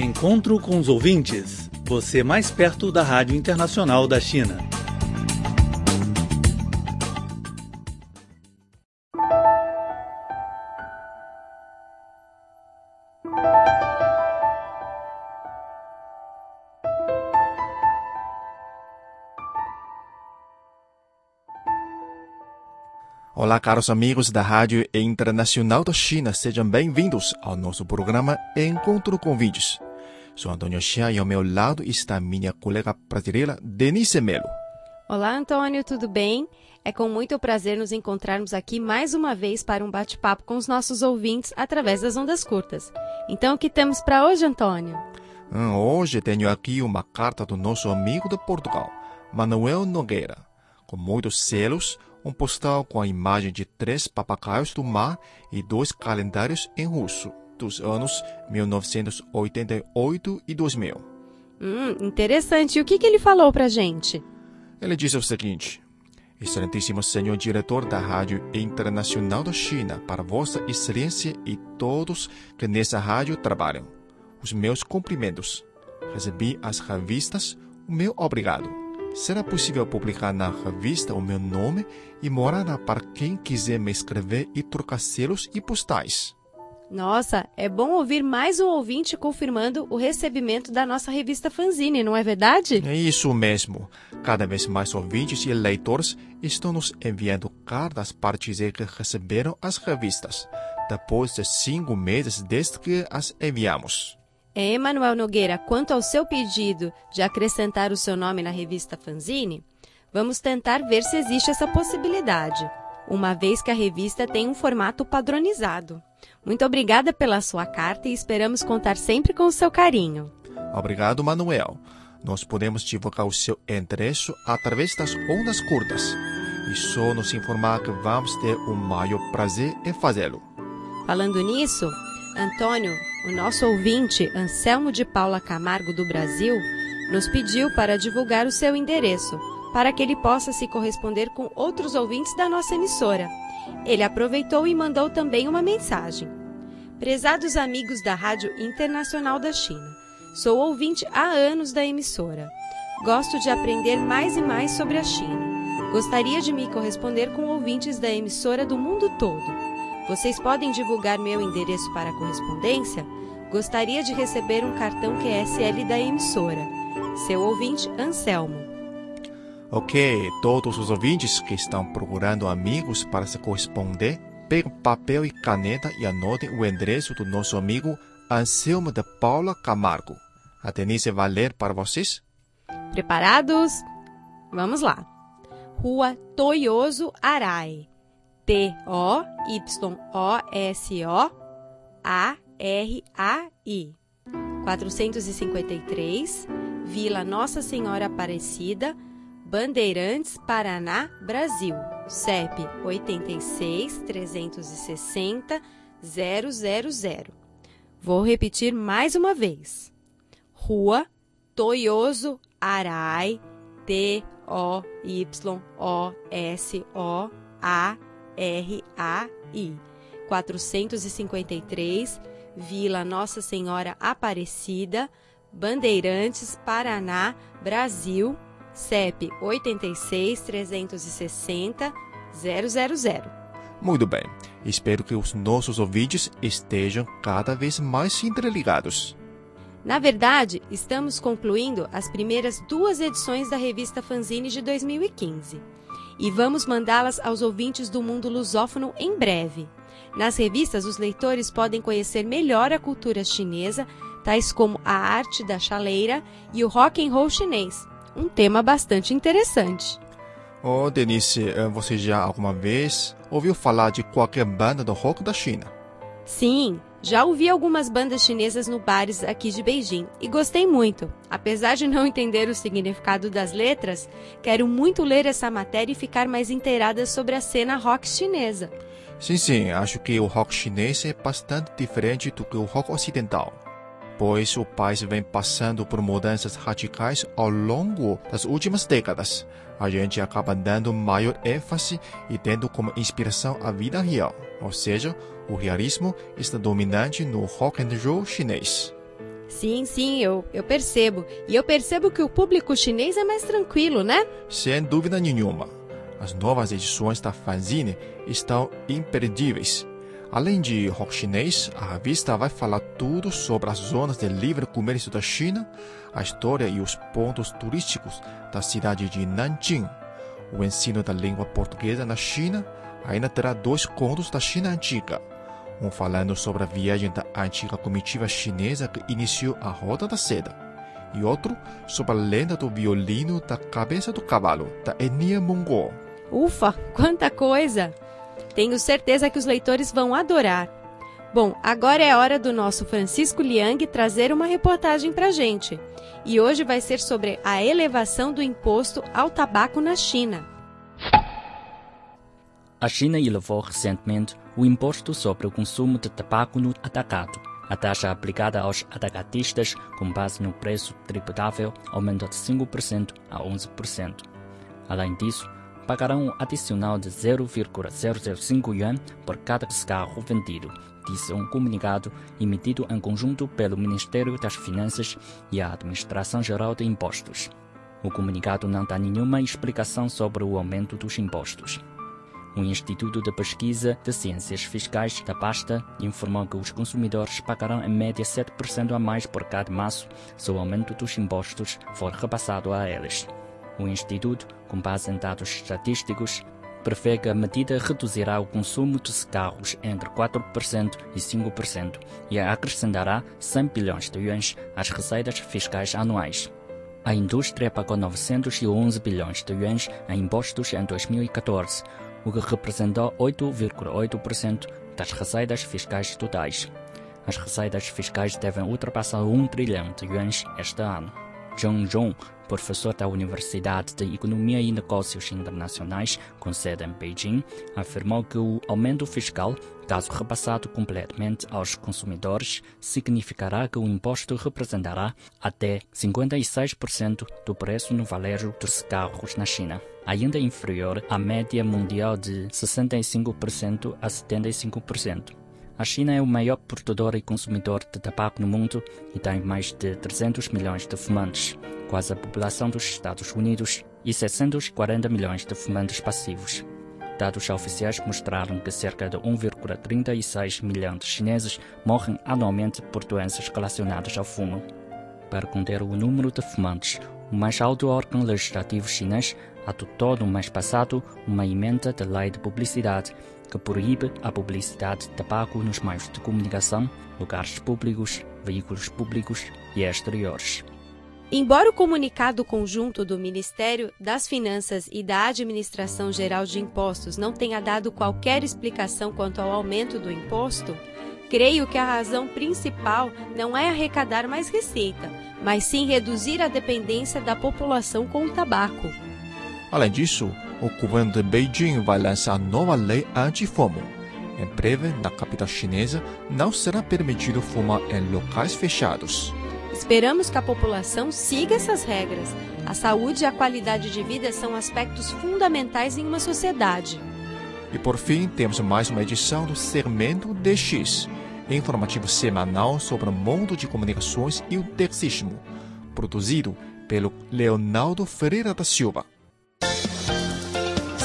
Encontro com os ouvintes. Você mais perto da Rádio Internacional da China. Olá, caros amigos da Rádio Internacional da China, sejam bem-vindos ao nosso programa Encontro com Vídeos. Sou Antônio Xia e ao meu lado está minha colega brasileira Denise Melo. Olá, Antônio, tudo bem? É com muito prazer nos encontrarmos aqui mais uma vez para um bate-papo com os nossos ouvintes através das ondas curtas. Então, o que temos para hoje, Antônio? Hum, hoje tenho aqui uma carta do nosso amigo de Portugal, Manuel Nogueira, com muitos selos, um postal com a imagem de três papagaios do mar e dois calendários em russo dos anos 1988 e 2000. Hum, interessante. E o que, que ele falou pra gente? Ele disse o seguinte: Excelentíssimo senhor diretor da Rádio Internacional da China, para Vossa Excelência e todos que nessa rádio trabalham, os meus cumprimentos. Recebi as revistas, o meu obrigado. Será possível publicar na revista o meu nome e morada para quem quiser me escrever e trocar selos e postais. Nossa, é bom ouvir mais um ouvinte confirmando o recebimento da nossa revista Fanzine, não é verdade? É isso mesmo. Cada vez mais ouvintes e leitores estão nos enviando cartas para dizer que receberam as revistas, depois de cinco meses desde que as enviamos. É, Emanuel Nogueira, quanto ao seu pedido de acrescentar o seu nome na revista Fanzine, vamos tentar ver se existe essa possibilidade, uma vez que a revista tem um formato padronizado. Muito obrigada pela sua carta e esperamos contar sempre com o seu carinho. Obrigado, Manuel. Nós podemos divulgar o seu endereço através das ondas curtas e só nos informar que vamos ter o maior prazer em fazê-lo. Falando nisso, Antônio, o nosso ouvinte Anselmo de Paula Camargo do Brasil, nos pediu para divulgar o seu endereço, para que ele possa se corresponder com outros ouvintes da nossa emissora. Ele aproveitou e mandou também uma mensagem. Prezados amigos da Rádio Internacional da China, sou ouvinte há anos da emissora. Gosto de aprender mais e mais sobre a China. Gostaria de me corresponder com ouvintes da emissora do mundo todo. Vocês podem divulgar meu endereço para correspondência? Gostaria de receber um cartão QSL da emissora. Seu ouvinte, Anselmo. Ok, todos os ouvintes que estão procurando amigos para se corresponder, peguem papel e caneta e anotem o endereço do nosso amigo Anselmo de Paula Camargo. A Denise vai ler para vocês? Preparados? Vamos lá. Rua Toyoso Arai. T-O-Y-O-S-O-A-R-A-I. 453, Vila Nossa Senhora Aparecida, Bandeirantes, Paraná, Brasil. CEP 86 360 000. Vou repetir mais uma vez. Rua Toyoso Arai, T-O-Y-O-S-O-A-R-A-I. 453, Vila Nossa Senhora Aparecida, Bandeirantes, Paraná, Brasil, CEP 86 360 000. Muito bem. Espero que os nossos ouvintes estejam cada vez mais interligados. Na verdade, estamos concluindo as primeiras duas edições da revista Fanzine de 2015 e vamos mandá-las aos ouvintes do mundo lusófono em breve. Nas revistas, os leitores podem conhecer melhor a cultura chinesa, tais como a arte da chaleira e o rock and roll chinês, um tema bastante interessante. Oh, Denise, eh, você já alguma vez ouviu falar de qualquer banda do rock da China? Sim, já ouvi algumas bandas chinesas no bares aqui de Beijing e gostei muito. Apesar de não entender o significado das letras, quero muito ler essa matéria e ficar mais inteirada sobre a cena rock chinesa. Sim, sim, acho que o rock chinês é bastante diferente do que o rock ocidental, pois o país vem passando por mudanças radicais ao longo das últimas décadas. A gente acaba dando maior ênfase e tendo como inspiração a vida real, ou seja, o realismo está dominante no rock and roll chinês. Sim, sim, eu, eu percebo. E eu percebo que o público chinês é mais tranquilo, né? Sem dúvida nenhuma. As novas edições da fanzine estão imperdíveis. Além de rock chinês, a revista vai falar tudo sobre as zonas de livre comércio da China, a história e os pontos turísticos da cidade de Nanjing. O ensino da língua portuguesa na China ainda terá dois contos da China antiga. Um falando sobre a viagem da antiga comitiva chinesa que iniciou a Roda da Seda, e outro sobre a lenda do violino da cabeça do cavalo da etnia mongol. Ufa, quanta coisa! Tenho certeza que os leitores vão adorar. Bom, agora é hora do nosso Francisco Liang trazer uma reportagem para gente. E hoje vai ser sobre a elevação do imposto ao tabaco na China. A China elevou recentemente o imposto sobre o consumo de tabaco no atacado. A taxa aplicada aos atacatistas, com base no preço tributável, aumentou de 5% a 11%. Além disso, pagarão um adicional de 0,005 yuan por cada cigarro vendido, disse um comunicado emitido em conjunto pelo Ministério das Finanças e a Administração Geral de Impostos. O comunicado não dá nenhuma explicação sobre o aumento dos impostos. O Instituto de Pesquisa de Ciências Fiscais da pasta informou que os consumidores pagarão em média 7% a mais por cada maço se o aumento dos impostos for repassado a eles. O Instituto, com base em dados estatísticos, prevê que a medida reduzirá o consumo de cigarros entre 4% e 5% e acrescentará 100 bilhões de yuans às receitas fiscais anuais. A indústria pagou 911 bilhões de yuans em impostos em 2014, o que representou 8,8% das receitas fiscais totais. As receitas fiscais devem ultrapassar 1 trilhão de yuans este ano. Zhang Zhong, professor da Universidade de Economia e Negócios Internacionais, com sede em Beijing, afirmou que o aumento fiscal, caso repassado completamente aos consumidores, significará que o imposto representará até 56% do preço no varejo dos cigarros na China, ainda inferior à média mundial de 65% a 75%. A China é o maior produtor e consumidor de tabaco no mundo e tem mais de 300 milhões de fumantes, quase a população dos Estados Unidos, e 640 milhões de fumantes passivos. Dados oficiais mostraram que cerca de 1,36 milhão de chineses morrem anualmente por doenças relacionadas ao fumo. Para conter o número de fumantes, o mais alto órgão legislativo chinês adotou no mês passado uma emenda da lei de publicidade que proíbe a publicidade de tabaco nos meios de comunicação, lugares públicos, veículos públicos e exteriores. Embora o comunicado conjunto do Ministério das Finanças e da Administração Geral de Impostos não tenha dado qualquer explicação quanto ao aumento do imposto, creio que a razão principal não é arrecadar mais receita, mas sim reduzir a dependência da população com o tabaco. Além disso, o governo de Beijing vai lançar nova lei anti-fumo. Em breve, na capital chinesa, não será permitido fumar em locais fechados. Esperamos que a população siga essas regras. A saúde e a qualidade de vida são aspectos fundamentais em uma sociedade. E por fim, temos mais uma edição do Segmento DX, informativo semanal sobre o mundo de comunicações e o tercismo, produzido pelo Leonardo Ferreira da Silva.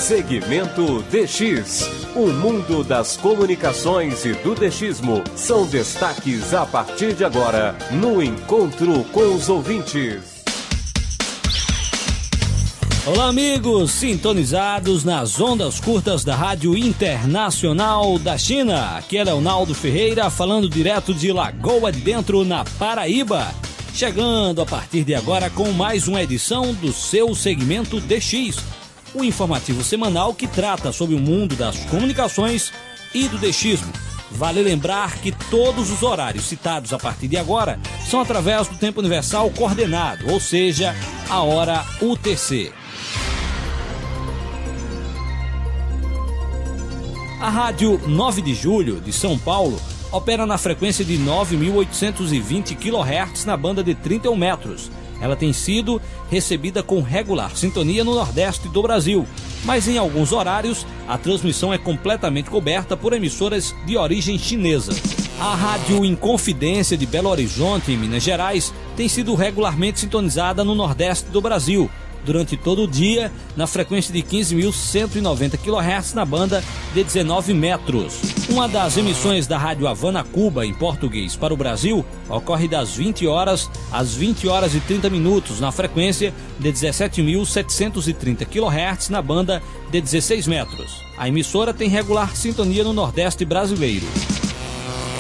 Segmento DX. O mundo das comunicações e do DXismo são destaques a partir de agora no Encontro com os Ouvintes. Olá, amigos, sintonizados nas ondas curtas da Rádio Internacional da China. Aqui é Leonardo Ferreira falando direto de Lagoa de Dentro, na Paraíba. Chegando a partir de agora com mais uma edição do seu segmento DX o informativo semanal que trata sobre o mundo das comunicações e do deixismo. Vale lembrar que todos os horários citados a partir de agora são através do tempo universal coordenado, ou seja, a hora UTC. A Rádio 9 de Julho de São Paulo opera na frequência de 9.820 kHz na banda de 31 metros ela tem sido recebida com regular sintonia no Nordeste do Brasil, mas em alguns horários a transmissão é completamente coberta por emissoras de origem chinesa. A Rádio Inconfidência de Belo Horizonte, em Minas Gerais, tem sido regularmente sintonizada no Nordeste do Brasil, durante todo o dia, na frequência de 15.190 kHz na banda de 19 metros. Uma das emissões da Rádio Havana Cuba, em português, para o Brasil, ocorre das 20 horas às 20 horas e 30 minutos, na frequência de 17.730 kHz na banda de 16 metros. A emissora tem regular sintonia no Nordeste brasileiro.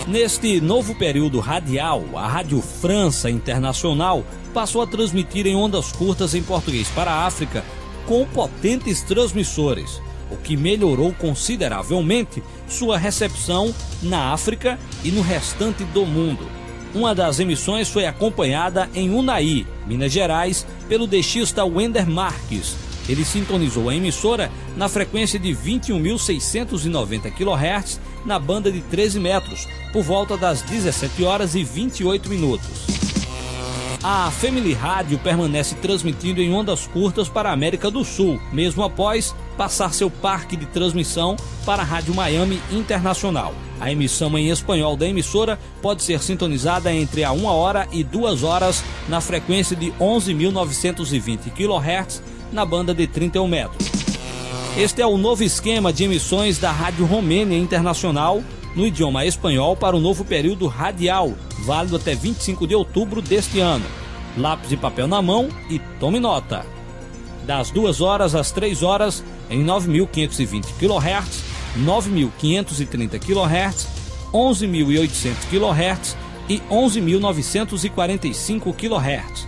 Neste novo período radial, a Rádio França Internacional passou a transmitir em ondas curtas em português para a África com potentes transmissores, o que melhorou consideravelmente sua recepção na África e no restante do mundo. Uma das emissões foi acompanhada em Unai, Minas Gerais, pelo dexista Wender Marques. Ele sintonizou a emissora na frequência de 21.690 kHz na banda de 13 metros, por volta das 17 horas e 28 minutos. A Family Rádio permanece transmitindo em ondas curtas para a América do Sul, mesmo após passar seu parque de transmissão para a Rádio Miami Internacional. A emissão em espanhol da emissora pode ser sintonizada entre a 1 hora e 2 horas na frequência de 11.920 kHz na banda de 31 metros. Este é o novo esquema de emissões da Rádio Romênia Internacional no idioma espanhol para o novo período radial, válido até 25 de outubro deste ano. Lápis e papel na mão e tome nota. Das 2 horas às 3 horas em 9.520 kHz, 9.530 kHz, 11.800 kHz e 11.945 kHz.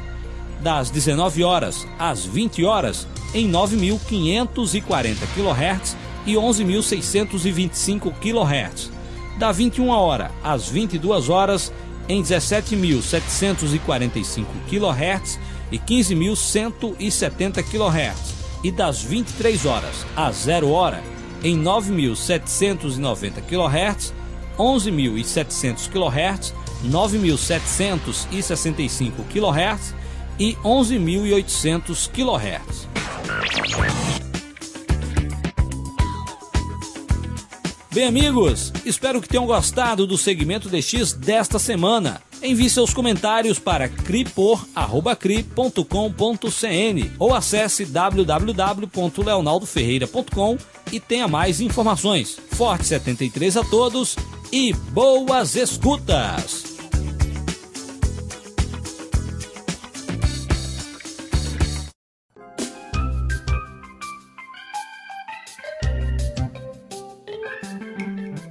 Das 19 horas às 20 horas em 9.540 kHz e 11.625 kHz. Da 21 hora às 22 horas em 17.745 kHz e 15.170 kHz. E das 23 horas às 0 hora em 9.790 kHz, 11.700 kHz, 9.765 kHz e 11.800 kHz. Bem, amigos, espero que tenham gostado do segmento DX desta semana. Envie seus comentários para cripor.cri.com.cn ou acesse www.leonaldoferreira.com e tenha mais informações. Forte 73 a todos e boas escutas!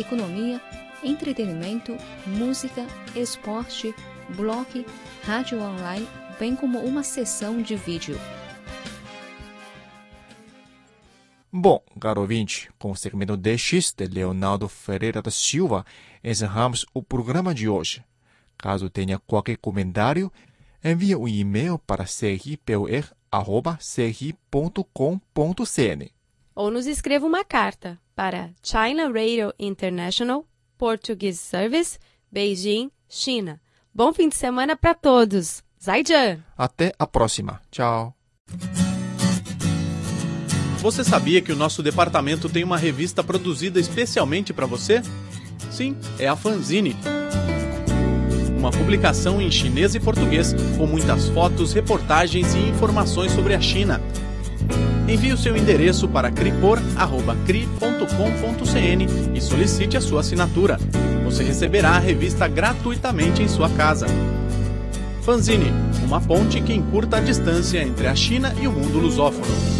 economia, entretenimento, música, esporte, blog, rádio online, bem como uma sessão de vídeo. Bom, caro ouvinte, com o segmento DX de Leonardo Ferreira da Silva, encerramos o programa de hoje. Caso tenha qualquer comentário, envie um e-mail para cripor.cr.com.cn ou nos escreva uma carta para China Radio International Portuguese Service, Beijing, China. Bom fim de semana para todos. Zaijian! Até a próxima. Tchau. Você sabia que o nosso departamento tem uma revista produzida especialmente para você? Sim, é a Fanzine. Uma publicação em chinês e português, com muitas fotos, reportagens e informações sobre a China Envie o seu endereço para cripor.cri.com.cn e solicite a sua assinatura. Você receberá a revista gratuitamente em sua casa. Fanzine, uma ponte que encurta a distância entre a China e o mundo lusófono.